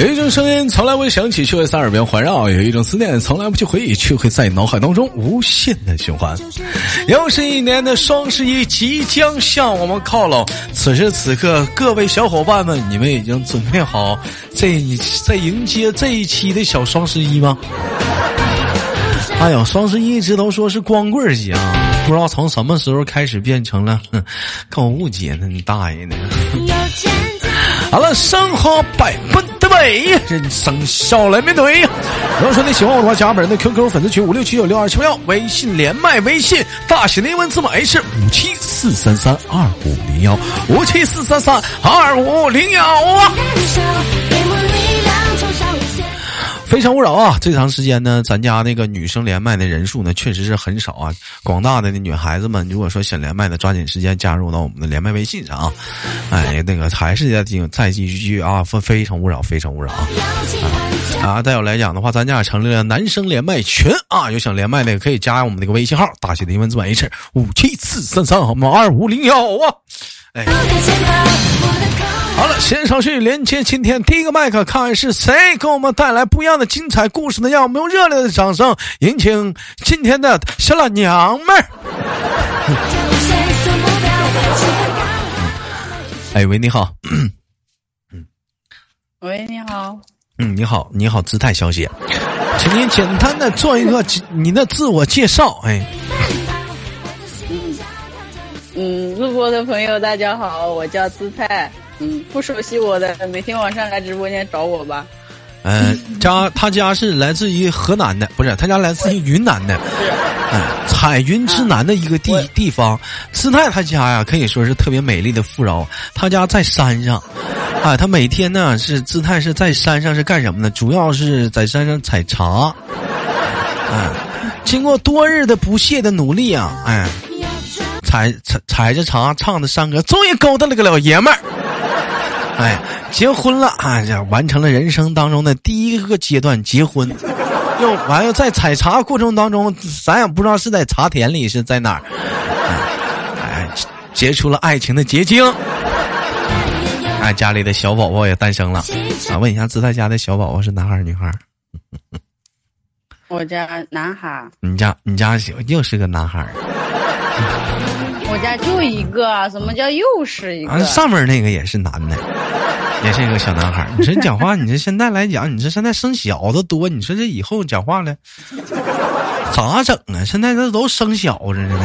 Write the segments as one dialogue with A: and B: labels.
A: 有一种声音从来不会响起，却会在耳边环绕；有一种思念从来不去回忆，却会在脑海当中无限的循环。又是一年的双十一即将向我们靠拢，此时此刻，各位小伙伴们，你们已经准备好这在迎接这一期的小双十一吗？哎呦，双十一一直都说是光棍节啊，不知道从什么时候开始变成了购物节呢？你大爷的！好了，生活百般美，人生笑来面对。如果说你喜欢我的话，加本人的 QQ 粉丝群五六七九六二七八幺，微信连麦微信大写的英文字母 H 五七四三三二五零幺五七四三三二五零幺啊。非诚勿扰啊！这长时间呢，咱家那个女生连麦的人数呢，确实是很少啊。广大的那女孩子们，如果说想连麦的，抓紧时间加入到我们的连麦微信上啊！哎，那个还是再继再继续啊！非非诚勿扰，非诚勿扰啊！啊，再有来讲的话，咱家也成立了男生连麦群啊！有想连麦的可以加我们那个微信号，大写的英文字母 H 五七四三三好吗？二五零幺啊！哎。好了，线上去连接今天第一个麦克，看看是谁给我们带来不一样的精彩故事呢？让我们用热烈的掌声，迎请今天的小老娘们儿。哎喂，你好。
B: 嗯。喂，你好。
A: 嗯，你好，你好，姿态小姐，请您简单的做一个你的自我介绍。哎。
B: 嗯。嗯，录播的朋友大家好，我叫姿态。嗯，不熟悉我的，每天晚上来直播间找我吧。
A: 嗯，家他家是来自于河南的，不是他家来自于云南的，嗯，彩云之南的一个地地方。姿态他家呀，可以说是特别美丽的富饶。他家在山上，啊，他每天呢是姿态是在山上是干什么呢？主要是在山上采茶。嗯，经过多日的不懈的努力啊，哎，采采采着茶，唱着山歌，终于勾搭了个老爷们儿。哎，结婚了啊！这完成了人生当中的第一个阶段，结婚。又完了，在采茶过程当中，咱也不知道是在茶田里是在哪儿，哎，结出了爱情的结晶。哎，家里的小宝宝也诞生了。啊，问一下，自在家的小宝宝是男孩儿女孩儿？
B: 我家男孩儿。
A: 你家你家又是个男孩儿。
B: 我家就一个，什么叫又是一个？
A: 上面那个也是男的，也是一个小男孩。你说你讲话，你这现在来讲，你这现在生小子多，你说这以后讲话了咋整啊？现在这都生小子呢，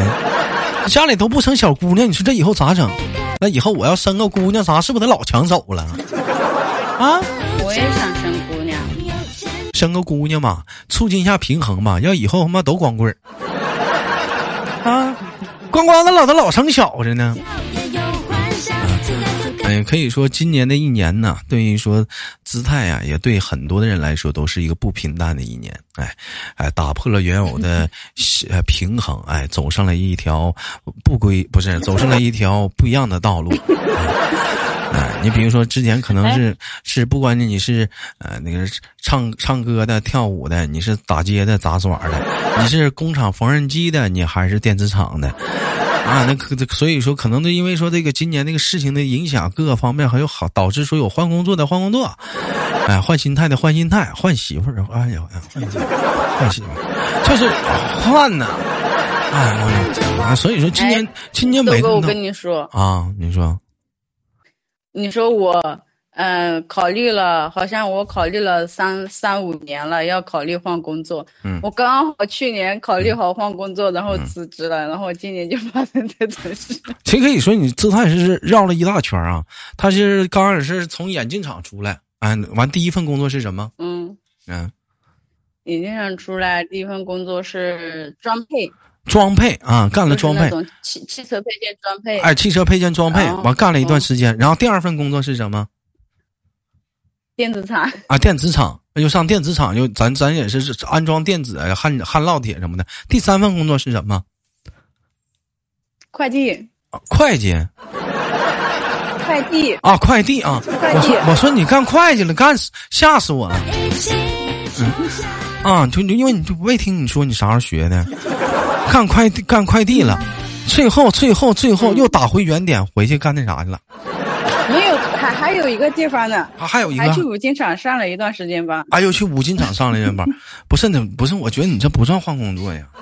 A: 家里都不生小姑娘，你说这以后咋整？那以后我要生个姑娘啥，是不是得老抢走了？
B: 啊？我也想生姑娘，
A: 生个姑娘嘛，促进一下平衡嘛。要以后他妈都光棍？光光的老的老成小子呢，哎，可以说今年的一年呢，对于说姿态啊，也对很多的人来说都是一个不平淡的一年。哎，哎，打破了原有的 平衡，哎，走上了一条不归，不是走上了一条不一样的道路。哎，你比如说之前可能是是不管你是呃那个唱唱歌的、跳舞的，你是打街的、杂耍的，你是工厂缝纫机的，你还是电子厂的，啊，那可所以说可能都因为说这个今年那个事情的影响，各个方面还有好导致说有换工作的换工作，哎，换心态的换心态，换媳妇儿，哎呀，换媳妇儿，就是换呢，哎，所以说今年今年每
B: 个我跟你说
A: 啊，你说。
B: 你说我，嗯，考虑了，好像我考虑了三三五年了，要考虑换工作。嗯，我刚好去年考虑好换工作，然后辞职了，然后今年就发生这种事。
A: 其实可以说，你姿态是绕了一大圈啊。他是刚开始是从眼镜厂出来，嗯，完第一份工作是什么？嗯
B: 嗯，眼镜厂出来第一份工作是装配。
A: 装配啊，干了装配，
B: 汽汽车配件装配。
A: 哎，汽车配件装配，完干了一段时间，然后第二份工作是什么？
B: 电子厂
A: 啊，电子厂又上电子厂，又咱咱也是安装电子、焊焊烙铁什么的。第三份工作是什么？
B: 快递。
A: 会计。
B: 快递。
A: 啊，快递啊！我说我说你干会计了，干吓死我了。嗯，啊，就因为你就没听你说你啥时候学的。干快递干快递了，最后最后最后又打回原点，回去干那啥去了。
B: 没有，还还还有一个地方呢，
A: 还还有一个，
B: 还去五金厂上了一段时间班。
A: 哎呦，去五金厂上了一段班，不是你不是，我觉得你这不算换工作呀。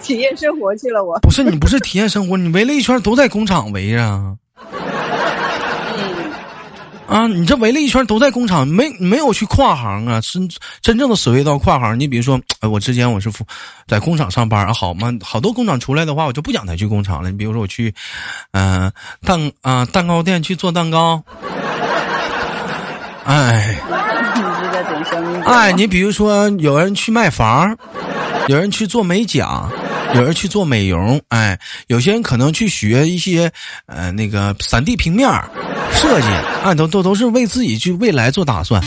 B: 体验生活去了，我
A: 不是你不是体验生活，你围了一圈都在工厂围着。啊，你这围了一圈都在工厂，没没有去跨行啊？真真正的所谓到跨行。你比如说，我之前我是在工厂上班啊，好嘛，好多工厂出来的话，我就不想再去工厂了。你比如说我去，嗯，蛋啊蛋糕店去做蛋糕。哎，哎，你比如说有人去卖房，有人去做美甲，有人去做美容，哎，有些人可能去学一些呃那个三 D 平面。设计啊，都都都是为自己去未来做打算。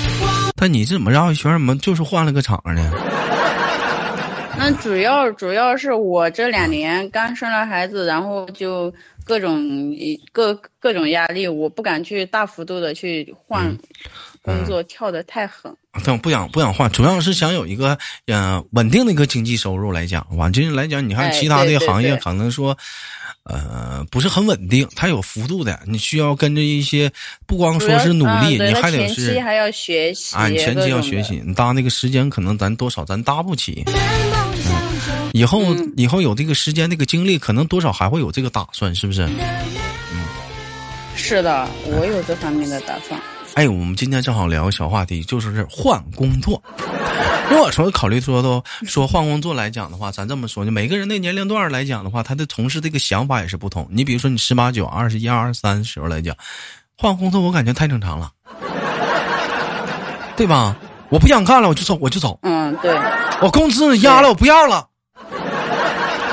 A: 但你怎么绕一圈，怎么就是换了个场呢？
B: 那主要主要是我这两年刚生了孩子，然后就各种各各种压力，我不敢去大幅度的去换工作，跳的太狠。
A: 但不想不想换，主要是想有一个嗯稳定的一个经济收入来讲。往今来讲，你看其他的行业可能说。呃，不是很稳定，它有幅度的，你需要跟着一些，不光说是努力，你还得是前
B: 期还要学习啊，
A: 你前期要学习，你搭那个时间可能咱多少咱搭不起，以后以后有这个时间那个精力，可能多少还会有这个打算，是不是？
B: 嗯，是的，我有这方面的打算。
A: 哎，我们今天正好聊个小话题，就是换工作。如果说考虑说都说换工作来讲的话，咱这么说，就每个人的年龄段来讲的话，他的从事这个想法也是不同。你比如说，你十八九、二十一、二十三时候来讲，换工作我感觉太正常了，对吧？我不想干了，我就走，我就走。
B: 嗯，对。
A: 我工资压了，我不要了。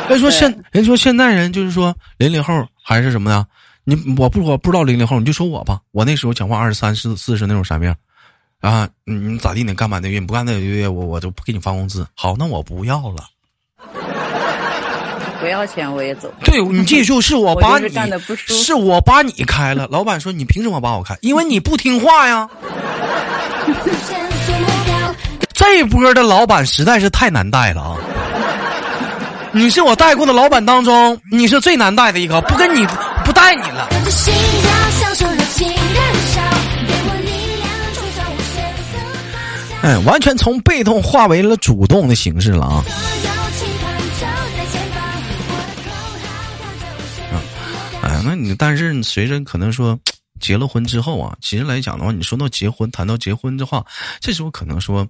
A: 人说现人说现在人就是说零零后还是什么呢？你我不我不知道零零后，你就说我吧。我那时候讲话二十三四四十那种啥样？啊，你咋地？你干满那月，你不干那个月，我我就不给你发工资。好，那我不要了。
B: 不要钱我也走。
A: 对你记住，是
B: 我
A: 把你，是我把你开了。老板说你凭什么把我开？因为你不听话呀。这波的老板实在是太难带了啊！你是我带过的老板当中，你是最难带的一个，不跟你爱你了。哎，完全从被动化为了主动的形式了啊！哎，那你但是随着可能说结了婚之后啊，其实来讲的话，你说到结婚，谈到结婚的话，这时候可能说，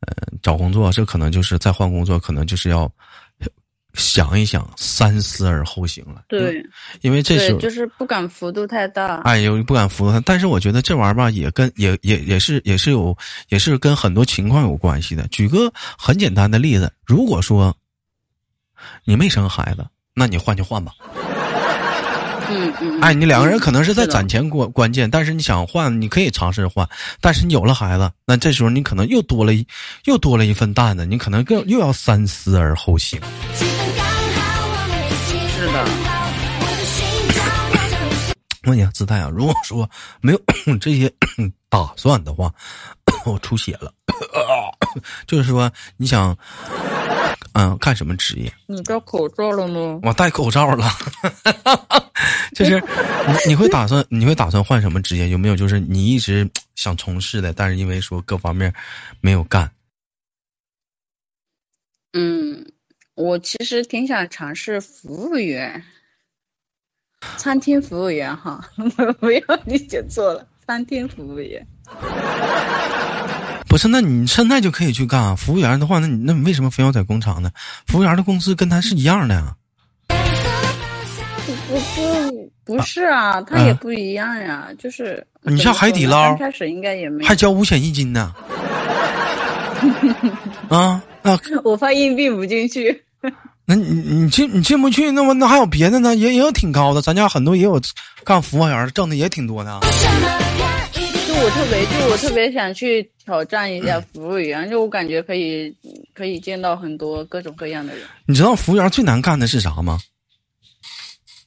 A: 呃，找工作，这可能就是再换工作，可能就是要。想一想，三思而后行了。
B: 对，
A: 因为这时候
B: 就是不敢幅度太大。
A: 哎呦，不敢幅度太但是我觉得这玩意儿吧，也跟也也也是也是有也是跟很多情况有关系的。举个很简单的例子，如果说你没生孩子，那你换就换吧。
B: 嗯嗯。
A: 哎，你两个人可能是在攒钱关关键，但是你想换，你可以尝试换。但是你有了孩子，那这时候你可能又多了一又多了一份担子，你可能更又要三思而后行。问你姿态啊，如果说没有这些打算的话，我出血了。就是说，你想，嗯，干什么职业？
B: 你戴口罩了吗？
A: 我戴口罩了。就是你，你会打算，你会打算换什么职业？有没有就是你一直想从事的，但是因为说各方面没有干？
B: 嗯，我其实挺想尝试服务员。餐厅服务员哈，不要理解错了，餐厅服务员。
A: 不是，那你现在就可以去干啊服务员的话，那你那你为什么非要在工厂呢？服务员的工资跟他是一样的呀。
B: 不不不是啊，他也不一样呀，就是你
A: 像海底捞，
B: 开始应该也没
A: 还交五险一金呢。啊，那
B: 我发硬币不进去。
A: 那你你进你进不去，那么那还有别的呢？也也有挺高的，咱家很多也有干服务员挣的也挺多的。
B: 就我特别就我特别想去挑战一下服务员，就我感觉可以可以见到很多各种各样的人。
A: 你知道服务员最难干的是啥吗？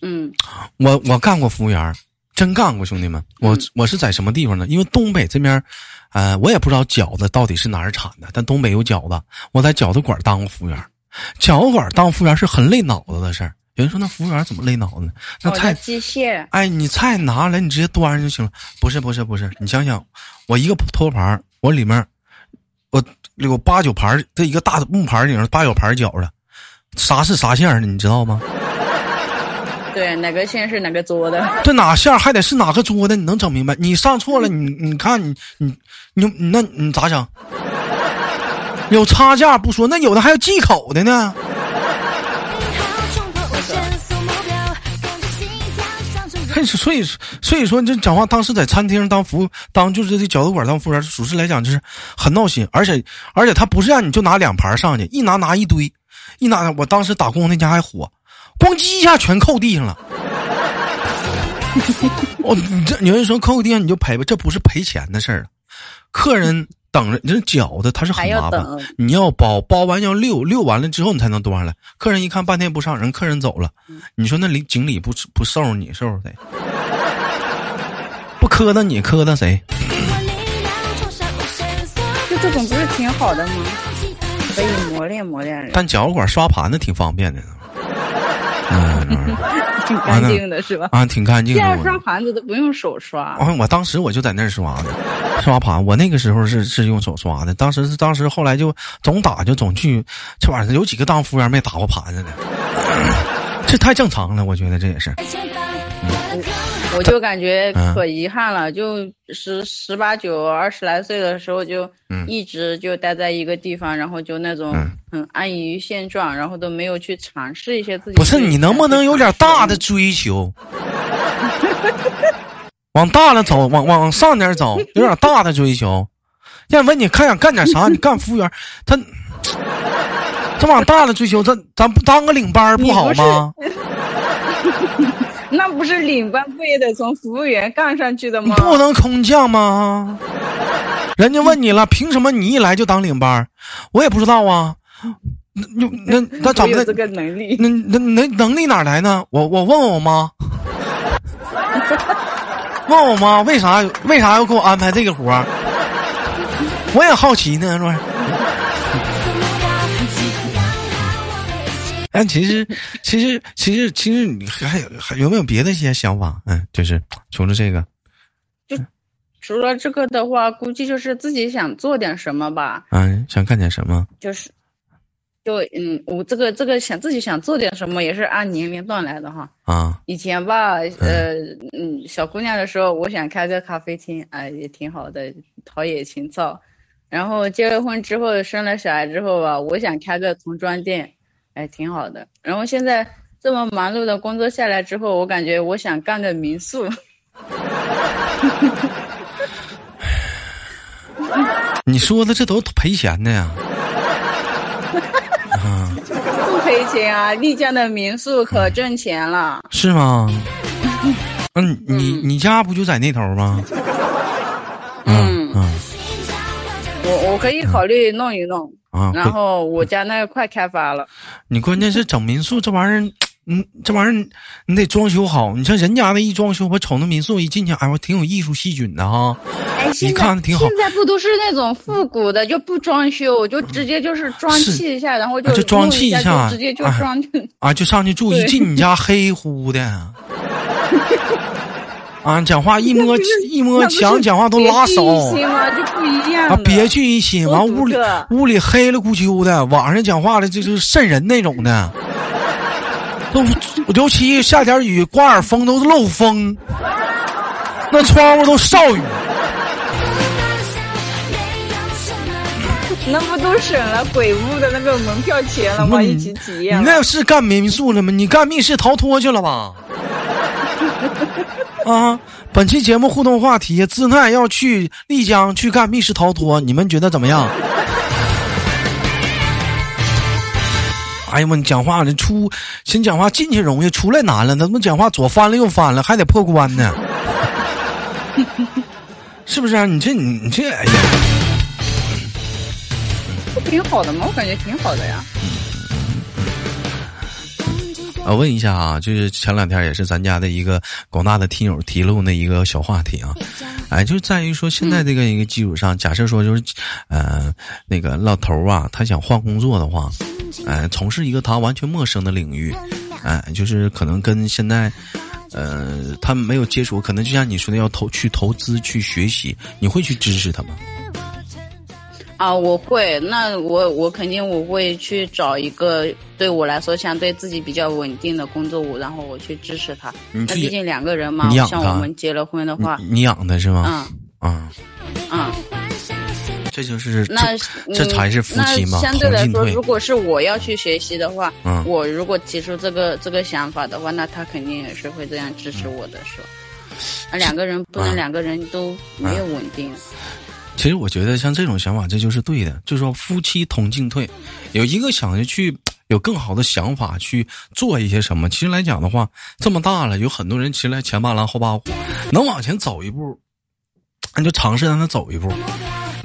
B: 嗯，
A: 我我干过服务员，真干过，兄弟们，我我是在什么地方呢？因为东北这边，呃，我也不知道饺子到底是哪儿产的，但东北有饺子，我在饺子馆当过服务员。饺子馆当服务员是很累脑子的事儿，有人说那服务员怎么累脑子呢？那菜
B: 机械。
A: 哎，你菜拿来，你直接端上就行了。不是不是不是，你想想，我一个托盘，我里面我有八九盘，这一个大木盘里面八九盘饺子，啥是啥馅的，你知道吗？
B: 对，哪个馅是哪个桌的？
A: 这哪馅还得是哪个桌的？你能整明白？你上错了，你你看你你你那你咋整？有差价不说，那有的还有忌口的呢。所以，所以说，这讲话当时在餐厅当服务，当就是这饺子馆当服务员，属实来讲就是很闹心。而且，而且他不是让你就拿两盘上去，一拿拿一堆，一拿。我当时打工那家还火，咣叽一下全扣地上了。哦，你这有人说扣地上你就赔吧，这不是赔钱的事儿，客人。等着，你这饺子它是很麻烦，你要包包完要溜溜完了之后你才能端上来。客人一看半天不上，人客人走了，你说那里经理不不收拾你收拾谁？不磕碜你磕碜谁？
B: 就这种不是挺好的吗？可以磨练磨练人。
A: 但饺子馆刷盘子挺方便的。
B: 嗯，挺干净的是吧？
A: 啊，挺干净。
B: 现在刷盘子都不用手刷。啊，
A: 我当时我就在那儿刷的。刷盘，我那个时候是是用手刷的。当时是当时后来就总打就总去，这玩意儿有几个当服务员没打过盘子的，这太正常了，我觉得这也是。
B: 我就感觉可遗憾了，就十十八九二十来岁的时候就一直就待在一个地方，然后就那种很安于于现状，然后都没有去尝试一些自己。
A: 不是你能不能有点大的追求？往大了走，往往上点走，有点大的追求。要问你看想干点啥，你干服务员，他这往大了追求，咱咱不当个领班不好吗？
B: 那不是领班不也得从服务员干上去的吗？
A: 不能空降吗？人家问你了，凭什么你一来就当领班？我也不知道啊。那那那怎么的？
B: 这个能力？
A: 那那那能力哪来呢？我我问问我妈。问我妈为啥为啥要给我安排这个活儿？我也好奇呢，是不是？但其实，其实，其实，其实，你还有还有没有别的一些想法？嗯，就是除了这个，
B: 就除了这个的话，估计就是自己想做点什么吧。
A: 嗯，想干点什么？
B: 就是。就嗯，我这个这个想自己想做点什么，也是按年龄段来的哈。
A: 啊，
B: 以前吧，呃，嗯，小姑娘的时候，我想开个咖啡厅，哎，也挺好的，陶冶情操。然后结了婚之后，生了小孩之后吧，我想开个童装店，哎，挺好的。然后现在这么忙碌的工作下来之后，我感觉我想干个民宿。
A: 你说的这都赔钱的呀？
B: 啊！丽江的民宿可挣钱了，
A: 是吗？嗯，你你家不就在那头吗？
B: 嗯嗯，我我可以考虑弄一弄啊。然后我家那个快开发了。
A: 你关键是整民宿这玩意儿。嗯，这玩意儿你得装修好。你像人家那一装修，我瞅那民宿一进去，哎，我挺有艺术细菌的哈。
B: 哎，
A: 你看挺好。
B: 现在不都是那种复古的，就不装修，就直接就是装砌一下，然后就就
A: 装砌
B: 一
A: 下，
B: 直接就装
A: 啊，就上去 住。一进你家黑乎的，啊，讲话一摸一摸墙，讲话都拉手。
B: 就不一样啊，
A: 别具一新，完屋里屋里黑了咕秋的，晚上讲话的就是瘆人那种的。都尤其下点雨，刮点风都是漏风，那窗户都少雨。
B: 那不都省了鬼屋的那个门票钱了吗？一起体验。
A: 你那是干民宿了吗？你干密室逃脱去了吧？啊！本期节目互动话题：姿态要去丽江去干密室逃脱，你们觉得怎么样？哎呀妈！你讲话，你出先讲话进去容易，出来难了。他妈讲话左翻了右翻了，还得破关呢，是不是啊？你这你你这哎呀，
B: 不挺好的吗？我感觉挺好的呀。
A: 我问一下啊，就是前两天也是咱家的一个广大的听友提露那一个小话题啊，哎，就在于说现在这个一个基础上，假设说就是，呃，那个老头啊，他想换工作的话。哎，从事一个他完全陌生的领域，哎，就是可能跟现在，呃，他们没有接触，可能就像你说的，要投去投资去学习，你会去支持他吗？
B: 啊，我会，那我我肯定我会去找一个对我来说相对自己比较稳定的工作，我然后我去支持他。那毕竟两个人嘛，像我们结了婚的话，
A: 你养的是
B: 吗？
A: 嗯嗯嗯，这就是
B: 那
A: 这才是夫妻嘛。
B: 相对来说，如果是我要去学习的话，嗯，我如果提出这个这个想法的话，那他肯定也是会这样支持我的，是吧？那两个人不能两个人都没有稳定。
A: 其实我觉得像这种想法，这就是对的。就是说夫妻同进退，有一个想着去有更好的想法去做一些什么。其实来讲的话，这么大了，有很多人其实来前八狼后八虎，能往前走一步，那就尝试让他走一步。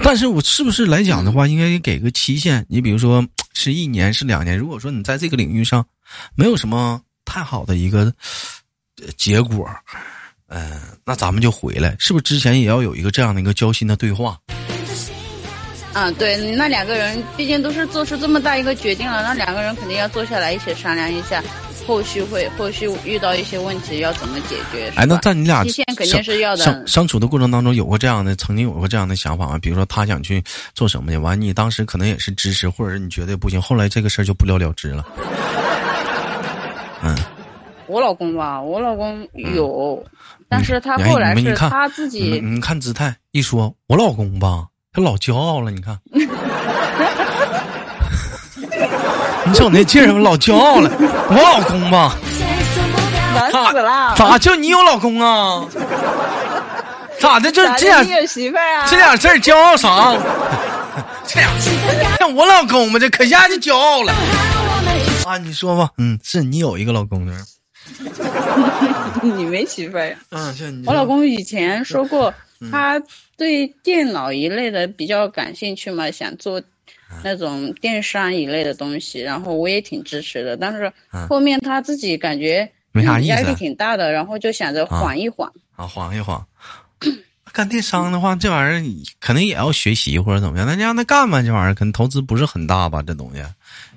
A: 但是我是不是来讲的话，应该给个期限？你比如说是一年，是两年。如果说你在这个领域上没有什么太好的一个结果。嗯，那咱们就回来，是不是之前也要有一个这样的一个交心的对话？
B: 啊，对，那两个人毕竟都是做出这么大一个决定了，那两个人肯定要坐下来一起商量一下，后续会后续遇到一些问题要怎么解决。
A: 哎，那在你俩
B: 期限肯定是要的。
A: 相相处的过程当中，有过这样的，曾经有过这样的想法吗？比如说他想去做什么去，完你当时可能也是支持，或者是你觉得不行，后来这个事儿就不了了之了。嗯。
B: 我老公吧，我老公有，但是他后来是他自己。
A: 你看姿态，一说我老公吧，他老骄傲了。你看，你瞅那劲儿，老骄傲了。我老公吧，
B: 难死了。
A: 咋就你有老公啊？咋的？就这
B: 点你有媳妇啊？
A: 这点事儿骄傲啥？这样，像我老公嘛，这可下就骄傲了。啊，你说吧，嗯，是你有一个老公的。
B: 你没媳妇呀？嗯，我老公以前说过，他对电脑一类的比较感兴趣嘛，想做那种电商一类的东西，然后我也挺支持的。但是后面他自己感觉
A: 没啥意思，压
B: 力挺大的，然后就想着缓一缓
A: 啊，缓一缓。干电商的话，这玩意儿可能也要学习或者怎么样，那你让他干吧，这玩意儿可能投资不是很大吧，这东西。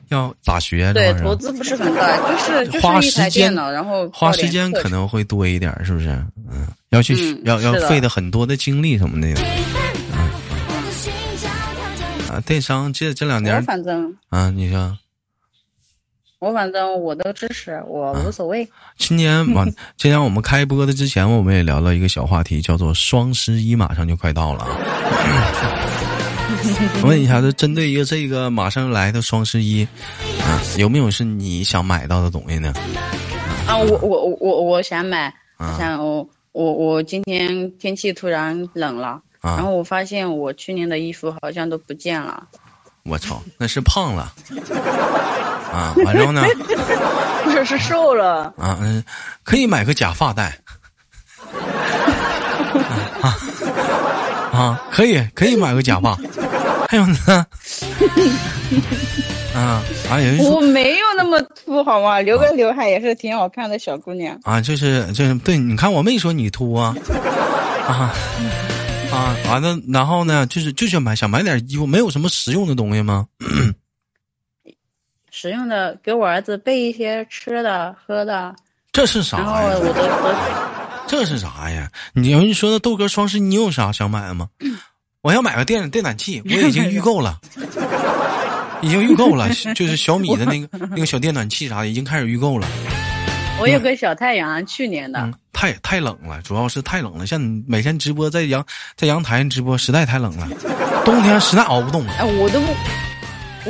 A: 要咋学？
B: 对，投资不是很大，就是就是一台电脑，然后
A: 花时间可能会多一点，是不是？嗯，要去要要费的很多的精力什么的。嗯啊，电商这这两年，
B: 反正
A: 啊，你说，
B: 我反正我都支持，我无所谓。
A: 今年往 今年我们开播的之前，我们也聊了一个小话题，叫做双十一马上就快到了。我问一下，就针对一个这个马上来的双十一，啊，有没有是你想买到的东西呢？
B: 啊，我我我我想买，想我我我今天天气突然冷了，然后我发现我去年的衣服好像都不见了。
A: 我操，那是胖了 啊！完之后呢？
B: 不是，是瘦了。
A: 啊嗯，可以买个假发戴。啊啊，可以可以买个假发。还有呢，啊啊！有人
B: 我没有那么秃好吗？留个刘海也是挺好看的小姑娘
A: 啊。就是就是对，你看我没说你秃啊啊啊！完了，然后呢，就是就想买想买点衣服，没有什么实用的东西吗？
B: 实用的，给我儿子备一些吃的喝的。
A: 这是啥呀？这是啥呀？你说的豆哥双十一，你有啥想买的吗？我要买个电电暖气，我已经预购了，已经预购了，就是小米的那个那个小电暖气啥的，已经开始预购了。
B: 我有个小太阳，去年的。
A: 太太冷了，主要是太冷了。像你每天直播在阳在阳台直播，实在太冷了，冬天实在熬不动了。
B: 哎，我都不，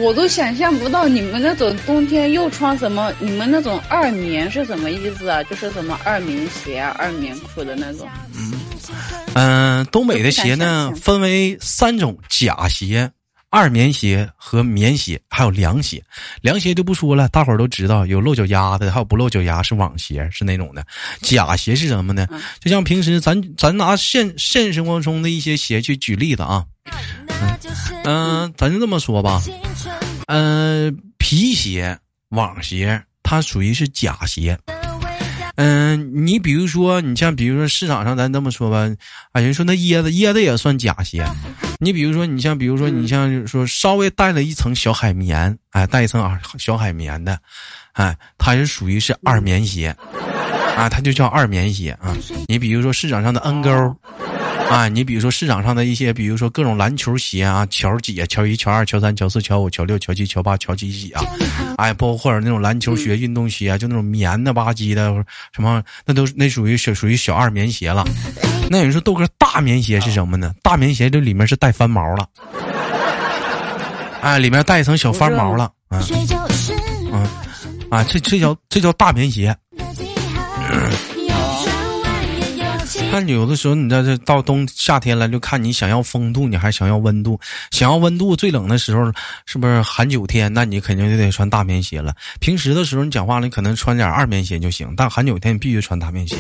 B: 我都想象不到你们那种冬天又穿什么？你们那种二棉是什么意思啊？就是什么二棉鞋、二棉裤的那种。嗯。
A: 嗯，东北的鞋呢分为三种：假鞋、二棉鞋和棉鞋，还有凉鞋。凉鞋就不说了，大伙儿都知道，有露脚丫的，还有不露脚丫是网鞋，是那种的。假鞋是什么呢？就像平时咱咱拿现现实生活中的一些鞋去举例子啊。嗯，咱就这么说吧。嗯，皮鞋、网鞋，它属于是假鞋。嗯，你比如说，你像比如说市场上，咱这么说吧，啊，人说那椰子，椰子也算假鞋。你比如说，你像比如说，你像说稍微带了一层小海绵，哎，带一层啊小海绵的，哎，它是属于是二棉鞋，啊，它就叫二棉鞋啊。你比如说市场上的 N 勾。啊，你比如说市场上的一些，比如说各种篮球鞋啊，乔几啊，乔一、乔二、乔三、乔四、乔五、乔六、乔七、乔八、乔几几啊，哎，包括或者那种篮球鞋、运动鞋啊，就那种棉的吧唧的，什么那都那属于小属于小二棉鞋了。那有人说豆哥大棉鞋是什么呢？大棉鞋这里面是带翻毛了，哎，里面带一层小翻毛了，嗯嗯，啊，这这叫这叫大棉鞋。看，有的时候你在这到冬夏天了，就看你想要风度，你还想要温度。想要温度，最冷的时候是不是寒九天？那你肯定就得穿大棉鞋了。平时的时候你讲话了，你可能穿点二棉鞋就行。但寒九天你必须穿大棉鞋。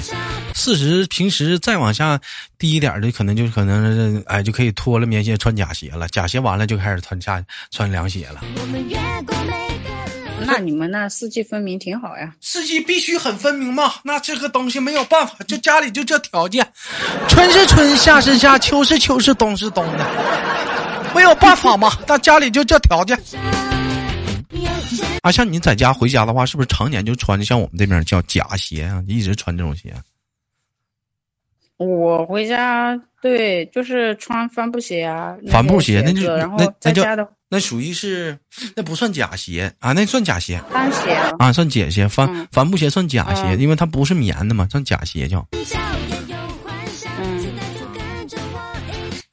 A: 四十平时再往下低一点的，可能就可能哎就可以脱了棉鞋穿假鞋了。假鞋完了就开始穿下穿凉鞋了。
B: 那你们那四季分明挺好呀？
A: 四季必须很分明嘛？那这个东西没有办法，就家里就这条件，春是春，夏是夏，秋是秋，是冬是冬的，没有办法嘛？那家里就这条件。啊，像你在家回家的话，是不是常年就穿的像我们这边叫假鞋啊？一直穿这种鞋？
B: 我回家对，就是穿帆布鞋啊。
A: 帆布鞋那就
B: 那
A: 那叫。那属于是，那不算假鞋啊，那算假鞋。
B: 帆鞋
A: 啊，算假鞋。帆帆布鞋算假鞋，因为它不是棉的嘛，算假鞋叫。
B: 嗯。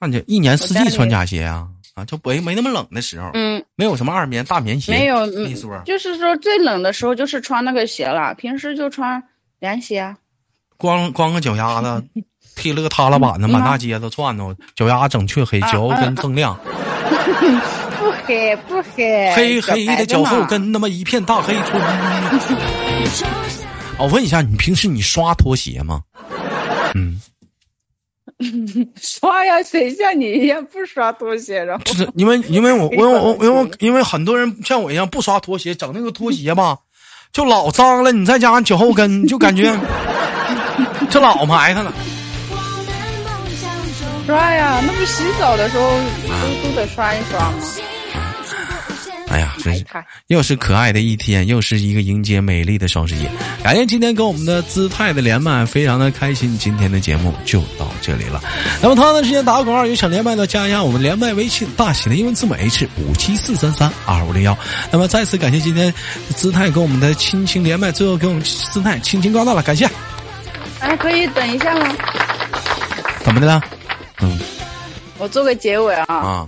A: 那就一年四季穿假鞋啊啊，就没没那么冷的时候。
B: 嗯。
A: 没有什么二棉大棉鞋。
B: 没有。
A: 没说。
B: 就是说最冷的时候就是穿那个鞋了，平时就穿凉鞋。
A: 光光个脚丫子，踢了个塌拉板子，满大街都窜呢，脚丫整黢黑，脚后跟锃亮。
B: 不黑不黑，
A: 黑黑的脚后跟那么一片大黑村。我问一下，你平时你刷拖鞋吗？嗯，
B: 刷呀，谁像你一样不刷拖鞋？然后
A: 就是因为因为我 我我因为因为很多人像我一样不刷拖鞋，整那个拖鞋吧，就老脏了。你再加上脚后跟，就感觉这老埋汰了。
B: 刷呀，那不洗澡的时候都都得刷一刷吗？
A: 哎呀，真是又是可爱的一天，又是一个迎接美丽的双十一。感谢今天跟我们的姿态的连麦，非常的开心。今天的节目就到这里了。那么同样的时间打个广告，有想连麦的加一下我们连麦微信，大写的英文字母 H 五七四三三二五零幺。那么再次感谢今天姿态跟我们的亲情连麦，最后跟我们姿态亲情挂断了，感谢。
B: 哎，可以等一下吗？
A: 怎么的了？嗯，
B: 我做个结尾啊。
A: 啊。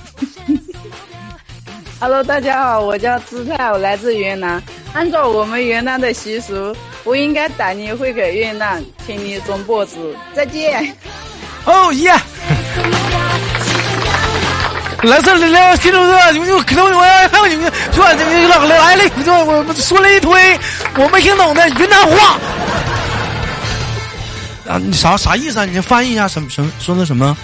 B: Hello，大家好，我叫姿态，我来自云南。按照我们云南的习俗，我应该带你回个云南，请你种脖子。再见。
A: 哦耶！来这来听众哥，你们可能我还有你们说这个来来了，就我说了一堆我没听懂的云南话。啊，你啥啥意思啊？你翻译一下什么什么说的什么？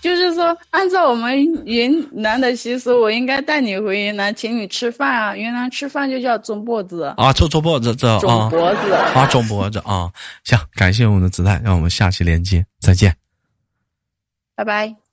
B: 就是说，按照我们云南的习俗，我应该带你回云南，请你吃饭啊！云南吃饭就叫中脖子
A: 啊，中中脖子，这啊，
B: 中脖子
A: 啊，中脖子啊！行，感谢我们的子弹，让我们下期连接，再见，
B: 拜拜。